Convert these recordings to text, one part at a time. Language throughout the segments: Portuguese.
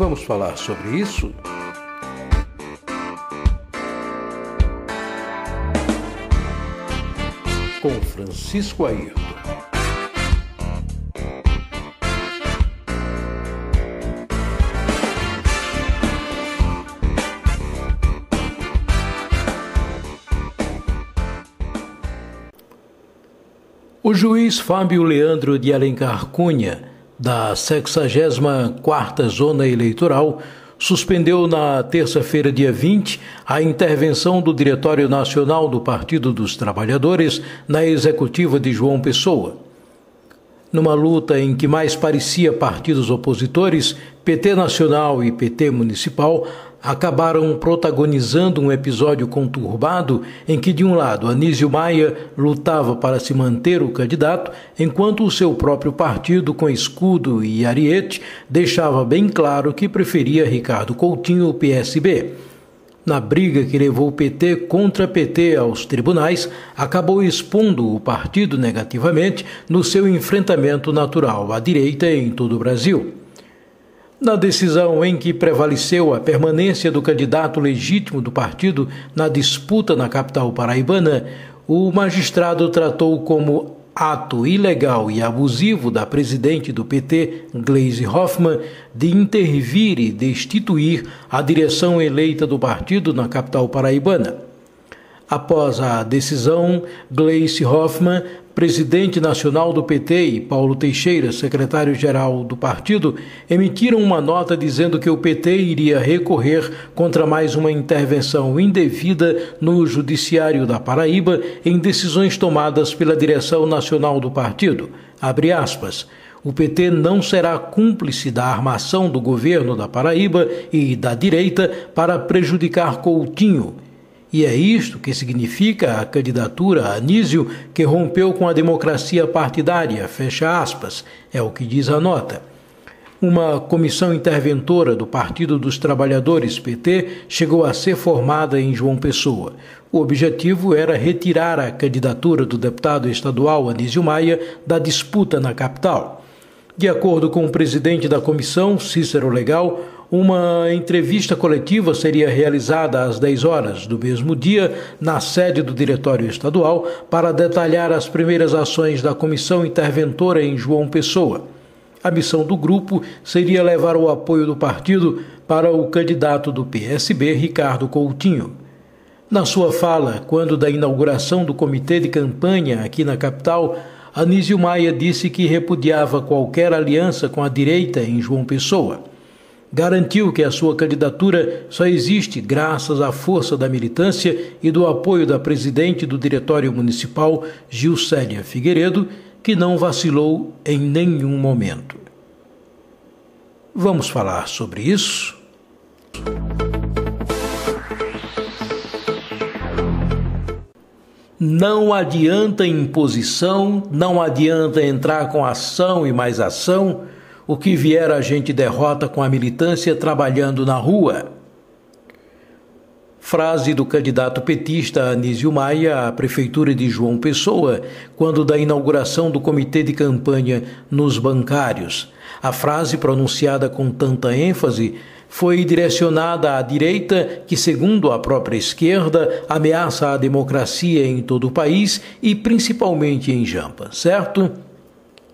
Vamos falar sobre isso? Com Francisco Ayrton. O juiz Fábio Leandro de Alencar Cunha, da 64ª Zona Eleitoral, suspendeu na terça-feira, dia 20, a intervenção do Diretório Nacional do Partido dos Trabalhadores na executiva de João Pessoa. Numa luta em que mais parecia partidos opositores, PT Nacional e PT Municipal acabaram protagonizando um episódio conturbado em que, de um lado, Anísio Maia lutava para se manter o candidato, enquanto o seu próprio partido, com escudo e ariete, deixava bem claro que preferia Ricardo Coutinho, o PSB. Na briga que levou o PT contra PT aos tribunais, acabou expondo o partido negativamente no seu enfrentamento natural à direita em todo o Brasil. Na decisão em que prevaleceu a permanência do candidato legítimo do partido na disputa na capital paraibana, o magistrado tratou como ato ilegal e abusivo da presidente do PT, Gleisi Hoffmann, de intervir e destituir a direção eleita do partido na capital paraibana. Após a decisão, Gleice Hoffmann presidente nacional do PT, e Paulo Teixeira, secretário-geral do partido, emitiram uma nota dizendo que o PT iria recorrer contra mais uma intervenção indevida no Judiciário da Paraíba em decisões tomadas pela direção nacional do partido. Abre aspas. O PT não será cúmplice da armação do governo da Paraíba e da direita para prejudicar Coutinho e é isto que significa a candidatura a Anísio que rompeu com a democracia partidária, fecha aspas, é o que diz a nota. Uma comissão interventora do Partido dos Trabalhadores PT chegou a ser formada em João Pessoa. O objetivo era retirar a candidatura do deputado estadual Anísio Maia da disputa na capital. De acordo com o presidente da comissão, Cícero Legal, uma entrevista coletiva seria realizada às 10 horas do mesmo dia na sede do Diretório Estadual para detalhar as primeiras ações da comissão interventora em João Pessoa. A missão do grupo seria levar o apoio do partido para o candidato do PSB, Ricardo Coutinho. Na sua fala, quando da inauguração do comitê de campanha aqui na capital, Anísio Maia disse que repudiava qualquer aliança com a direita em João Pessoa garantiu que a sua candidatura só existe graças à força da militância e do apoio da presidente do Diretório Municipal, Gilcélia Figueiredo, que não vacilou em nenhum momento. Vamos falar sobre isso? Não adianta imposição, não adianta entrar com ação e mais ação o que vier a gente derrota com a militância trabalhando na rua. Frase do candidato petista Anísio Maia à Prefeitura de João Pessoa, quando da inauguração do comitê de campanha nos bancários. A frase, pronunciada com tanta ênfase, foi direcionada à direita, que, segundo a própria esquerda, ameaça a democracia em todo o país e principalmente em Jampa, certo?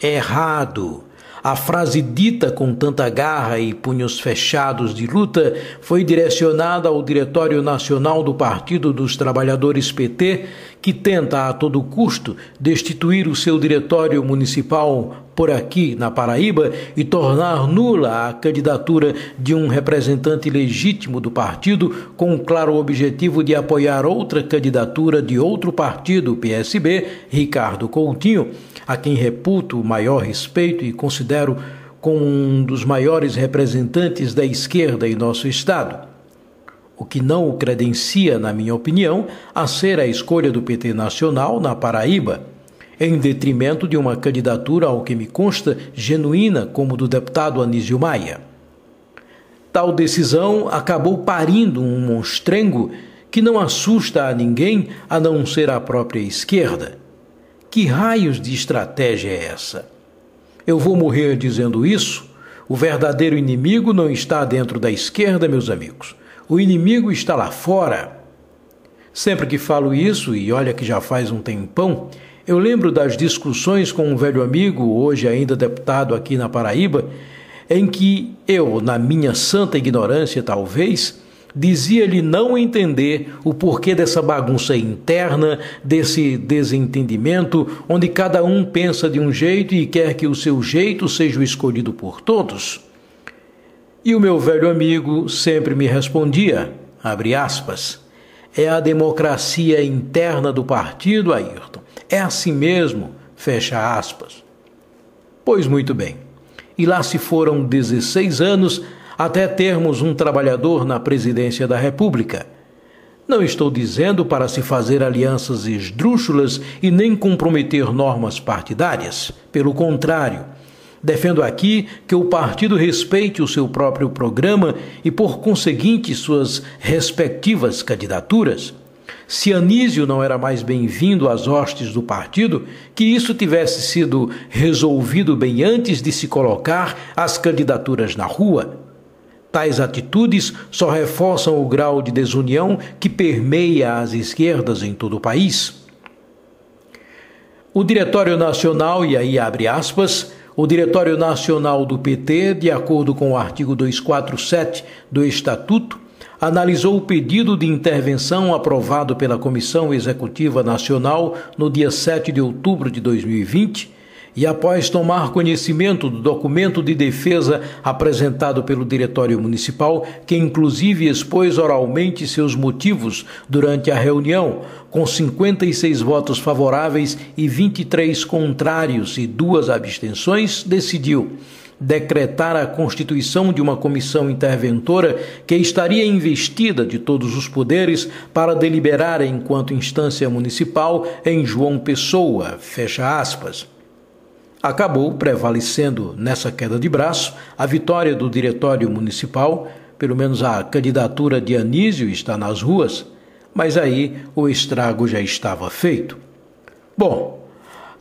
Errado. A frase dita com tanta garra e punhos fechados de luta foi direcionada ao Diretório Nacional do Partido dos Trabalhadores PT, que tenta a todo custo destituir o seu diretório municipal por aqui na Paraíba e tornar nula a candidatura de um representante legítimo do partido, com o claro objetivo de apoiar outra candidatura de outro partido, PSB, Ricardo Coutinho a quem reputo o maior respeito e considero como um dos maiores representantes da esquerda em nosso Estado. O que não o credencia, na minha opinião, a ser a escolha do PT Nacional na Paraíba, em detrimento de uma candidatura ao que me consta genuína como do deputado Anísio Maia. Tal decisão acabou parindo um monstrengo que não assusta a ninguém a não ser a própria esquerda. Que raios de estratégia é essa? Eu vou morrer dizendo isso? O verdadeiro inimigo não está dentro da esquerda, meus amigos. O inimigo está lá fora. Sempre que falo isso, e olha que já faz um tempão, eu lembro das discussões com um velho amigo, hoje ainda deputado aqui na Paraíba, em que eu, na minha santa ignorância talvez, dizia-lhe não entender o porquê dessa bagunça interna, desse desentendimento, onde cada um pensa de um jeito e quer que o seu jeito seja o escolhido por todos. E o meu velho amigo sempre me respondia, abre aspas, é a democracia interna do partido, Ayrton. É assim mesmo, fecha aspas. Pois muito bem. E lá se foram 16 anos até termos um trabalhador na presidência da República. Não estou dizendo para se fazer alianças esdrúxulas e nem comprometer normas partidárias. Pelo contrário, defendo aqui que o partido respeite o seu próprio programa e, por conseguinte, suas respectivas candidaturas. Se Anísio não era mais bem-vindo às hostes do partido, que isso tivesse sido resolvido bem antes de se colocar as candidaturas na rua. Tais atitudes só reforçam o grau de desunião que permeia as esquerdas em todo o país. O Diretório Nacional, e aí abre aspas, o Diretório Nacional do PT, de acordo com o artigo 247 do Estatuto, analisou o pedido de intervenção aprovado pela Comissão Executiva Nacional no dia 7 de outubro de 2020 e após tomar conhecimento do documento de defesa apresentado pelo Diretório Municipal, que inclusive expôs oralmente seus motivos durante a reunião, com 56 votos favoráveis e 23 contrários e duas abstenções, decidiu decretar a constituição de uma comissão interventora que estaria investida de todos os poderes para deliberar enquanto instância municipal em João Pessoa, fecha aspas acabou prevalecendo nessa queda de braço a vitória do Diretório Municipal, pelo menos a candidatura de Anísio está nas ruas, mas aí o estrago já estava feito. Bom,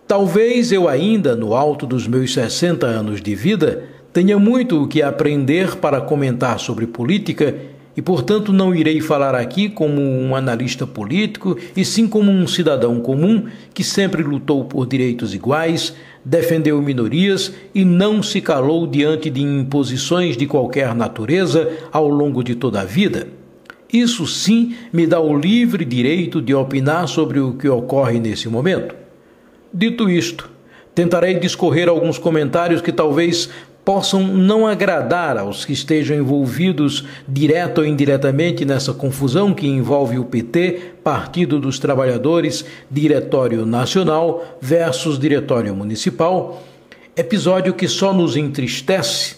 talvez eu ainda, no alto dos meus 60 anos de vida, tenha muito o que aprender para comentar sobre política e, portanto, não irei falar aqui como um analista político, e sim como um cidadão comum que sempre lutou por direitos iguais, defendeu minorias e não se calou diante de imposições de qualquer natureza ao longo de toda a vida. Isso sim me dá o livre direito de opinar sobre o que ocorre nesse momento. Dito isto, tentarei discorrer alguns comentários que talvez possam não agradar aos que estejam envolvidos direto ou indiretamente nessa confusão que envolve o PT, Partido dos Trabalhadores, Diretório Nacional versus Diretório Municipal, episódio que só nos entristece,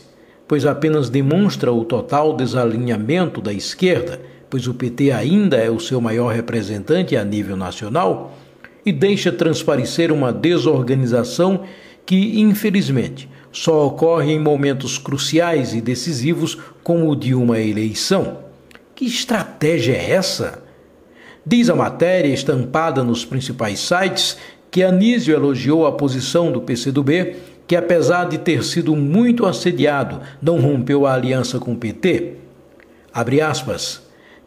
pois apenas demonstra o total desalinhamento da esquerda, pois o PT ainda é o seu maior representante a nível nacional, e deixa transparecer uma desorganização que, infelizmente, só ocorre em momentos cruciais e decisivos, como o de uma eleição. Que estratégia é essa? Diz a matéria estampada nos principais sites que Anísio elogiou a posição do PCdoB, que apesar de ter sido muito assediado, não rompeu a aliança com o PT. Abre aspas.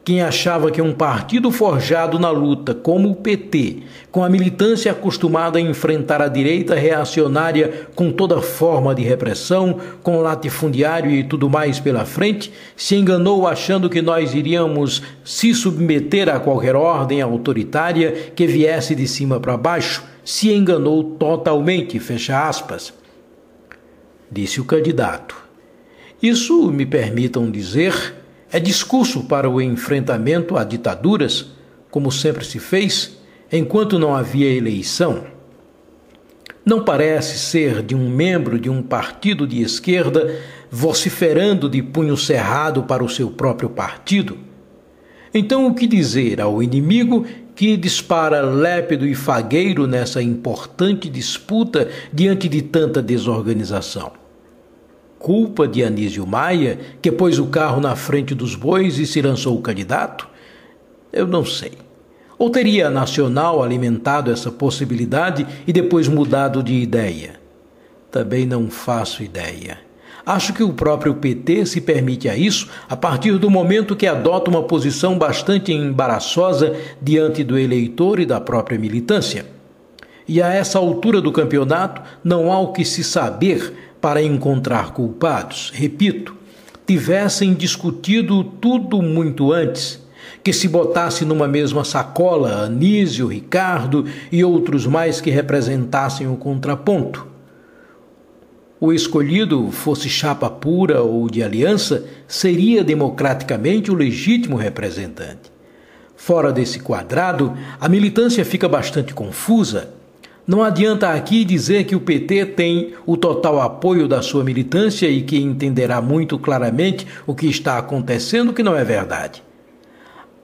Quem achava que um partido forjado na luta, como o PT, com a militância acostumada a enfrentar a direita reacionária com toda forma de repressão, com latifundiário e tudo mais pela frente, se enganou achando que nós iríamos se submeter a qualquer ordem autoritária que viesse de cima para baixo, se enganou totalmente, fecha aspas. Disse o candidato. Isso, me permitam dizer, é discurso para o enfrentamento a ditaduras, como sempre se fez, enquanto não havia eleição. Não parece ser de um membro de um partido de esquerda vociferando de punho cerrado para o seu próprio partido. Então, o que dizer ao inimigo que dispara lépido e fagueiro nessa importante disputa diante de tanta desorganização? Culpa de Anísio Maia, que pôs o carro na frente dos bois e se lançou o candidato? Eu não sei. Ou teria a Nacional alimentado essa possibilidade e depois mudado de ideia? Também não faço ideia. Acho que o próprio PT se permite a isso a partir do momento que adota uma posição bastante embaraçosa diante do eleitor e da própria militância. E a essa altura do campeonato não há o que se saber para encontrar culpados. Repito, tivessem discutido tudo muito antes, que se botasse numa mesma sacola Anísio, Ricardo e outros mais que representassem o contraponto o escolhido fosse chapa pura ou de aliança, seria democraticamente o legítimo representante. Fora desse quadrado, a militância fica bastante confusa. Não adianta aqui dizer que o PT tem o total apoio da sua militância e que entenderá muito claramente o que está acontecendo, que não é verdade.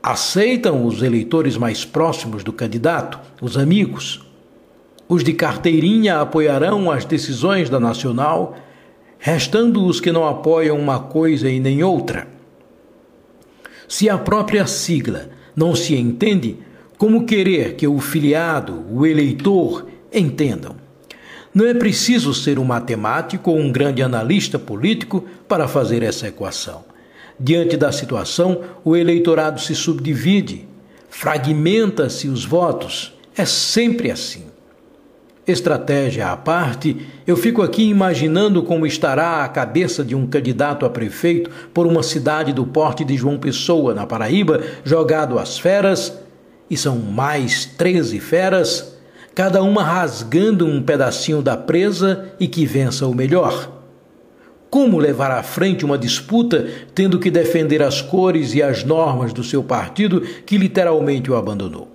Aceitam os eleitores mais próximos do candidato, os amigos, os de carteirinha apoiarão as decisões da Nacional, restando os que não apoiam uma coisa e nem outra. Se a própria sigla não se entende, como querer que o filiado, o eleitor, entendam? Não é preciso ser um matemático ou um grande analista político para fazer essa equação. Diante da situação, o eleitorado se subdivide, fragmenta-se os votos. É sempre assim. Estratégia à parte, eu fico aqui imaginando como estará a cabeça de um candidato a prefeito por uma cidade do porte de João Pessoa, na Paraíba, jogado às feras, e são mais 13 feras, cada uma rasgando um pedacinho da presa e que vença o melhor. Como levar à frente uma disputa tendo que defender as cores e as normas do seu partido que literalmente o abandonou?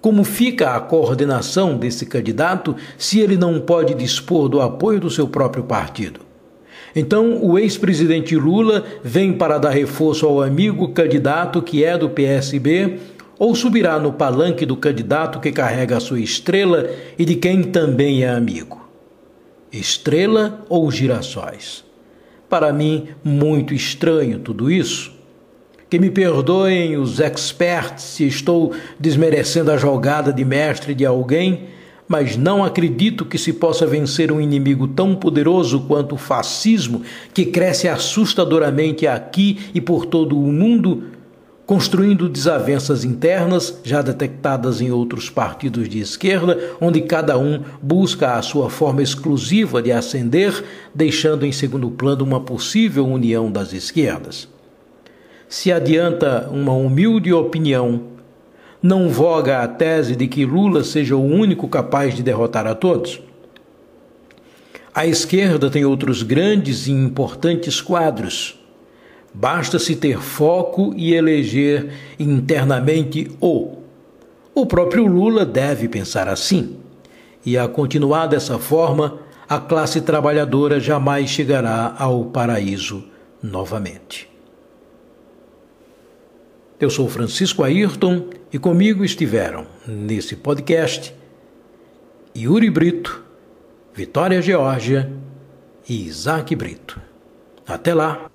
Como fica a coordenação desse candidato se ele não pode dispor do apoio do seu próprio partido? Então, o ex-presidente Lula vem para dar reforço ao amigo candidato que é do PSB ou subirá no palanque do candidato que carrega a sua estrela e de quem também é amigo? Estrela ou girassóis? Para mim, muito estranho tudo isso. Que me perdoem os experts se estou desmerecendo a jogada de mestre de alguém, mas não acredito que se possa vencer um inimigo tão poderoso quanto o fascismo, que cresce assustadoramente aqui e por todo o mundo, construindo desavenças internas já detectadas em outros partidos de esquerda, onde cada um busca a sua forma exclusiva de ascender, deixando em segundo plano uma possível união das esquerdas se adianta uma humilde opinião, não voga a tese de que Lula seja o único capaz de derrotar a todos? A esquerda tem outros grandes e importantes quadros. Basta-se ter foco e eleger internamente o. O próprio Lula deve pensar assim. E a continuar dessa forma, a classe trabalhadora jamais chegará ao paraíso novamente. Eu sou Francisco Ayrton e comigo estiveram, nesse podcast, Yuri Brito, Vitória Geórgia e Isaac Brito. Até lá!